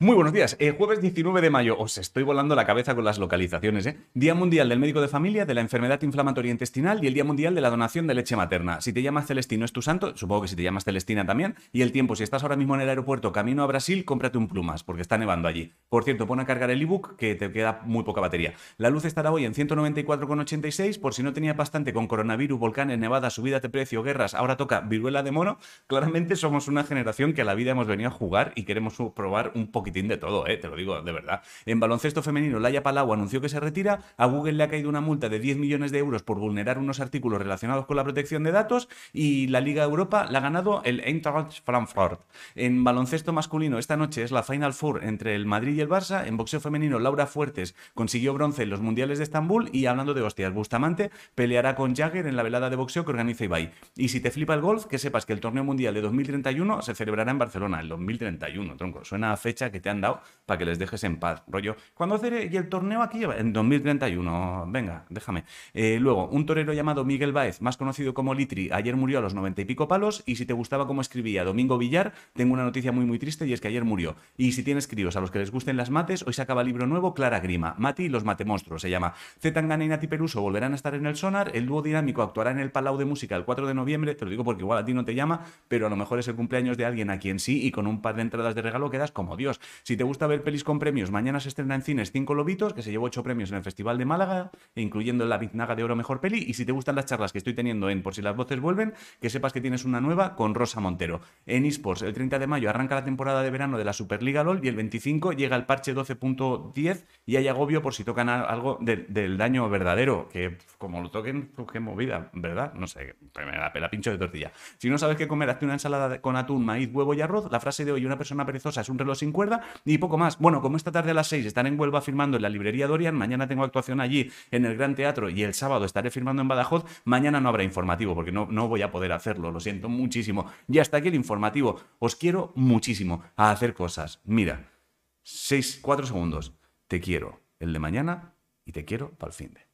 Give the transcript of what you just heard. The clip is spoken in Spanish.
Muy buenos días. Eh, jueves 19 de mayo. Os estoy volando la cabeza con las localizaciones, ¿eh? Día Mundial del Médico de Familia, de la Enfermedad Inflamatoria Intestinal y el Día Mundial de la Donación de Leche Materna. Si te llamas Celestino es tu santo, supongo que si te llamas Celestina también. Y el tiempo, si estás ahora mismo en el aeropuerto camino a Brasil, cómprate un plumas, porque está nevando allí. Por cierto, pon a cargar el ebook que te queda muy poca batería. La luz estará hoy en 194,86, por si no tenías bastante con coronavirus, volcanes, nevadas, subida de precio, guerras, ahora toca viruela de mono. Claramente somos una generación que a la vida hemos venido a jugar y queremos probar un de todo, ¿eh? te lo digo de verdad. En baloncesto femenino, Laia Palau anunció que se retira, a Google le ha caído una multa de 10 millones de euros por vulnerar unos artículos relacionados con la protección de datos y la Liga Europa la ha ganado el Eintracht Frankfurt. En baloncesto masculino, esta noche es la Final Four entre el Madrid y el Barça. En boxeo femenino, Laura Fuertes consiguió bronce en los Mundiales de Estambul y hablando de hostias, Bustamante peleará con Jagger en la velada de boxeo que organiza Ibai. Y si te flipa el golf, que sepas que el torneo mundial de 2031 se celebrará en Barcelona, el 2031, tronco. Suena a fecha que te han dado para que les dejes en paz. Rollo, cuando hacer y el torneo aquí? En 2031, venga, déjame. Eh, luego, un torero llamado Miguel Baez, más conocido como Litri, ayer murió a los 90 y pico palos. Y si te gustaba cómo escribía Domingo Villar, tengo una noticia muy muy triste y es que ayer murió. Y si tienes críos a los que les gusten las mates, hoy se acaba libro nuevo, Clara Grima, Mati y los matemonstruos, se llama. Zetangana y Nati Peruso volverán a estar en el Sonar, el dúo dinámico actuará en el Palau de Música el 4 de noviembre, te lo digo porque igual a ti no te llama, pero a lo mejor es el cumpleaños de alguien a quien sí y con un par de entradas de regalo quedas como Dios. Si te gusta ver pelis con premios, mañana se estrena en cines Cinco Lobitos, que se llevó ocho premios en el Festival de Málaga, incluyendo la Biznaga de Oro Mejor Peli. Y si te gustan las charlas que estoy teniendo en Por si las voces vuelven, que sepas que tienes una nueva con Rosa Montero. En eSports, el 30 de mayo arranca la temporada de verano de la Superliga LOL y el 25 llega el parche 12.10 y hay agobio por si tocan algo del daño verdadero, que como lo toquen, pues qué movida, ¿verdad? No sé, me la pela pincho de tortilla. Si no sabes qué comer, hazte una ensalada con atún, maíz, huevo y arroz. La frase de hoy, una persona perezosa es un reloj sin cuerda y poco más. Bueno, como esta tarde a las 6 están en Huelva firmando en la librería Dorian, mañana tengo actuación allí en el Gran Teatro y el sábado estaré firmando en Badajoz, mañana no habrá informativo porque no, no voy a poder hacerlo, lo siento muchísimo. Y hasta aquí el informativo. Os quiero muchísimo a hacer cosas. Mira, 6, 4 segundos. Te quiero el de mañana y te quiero para el fin de.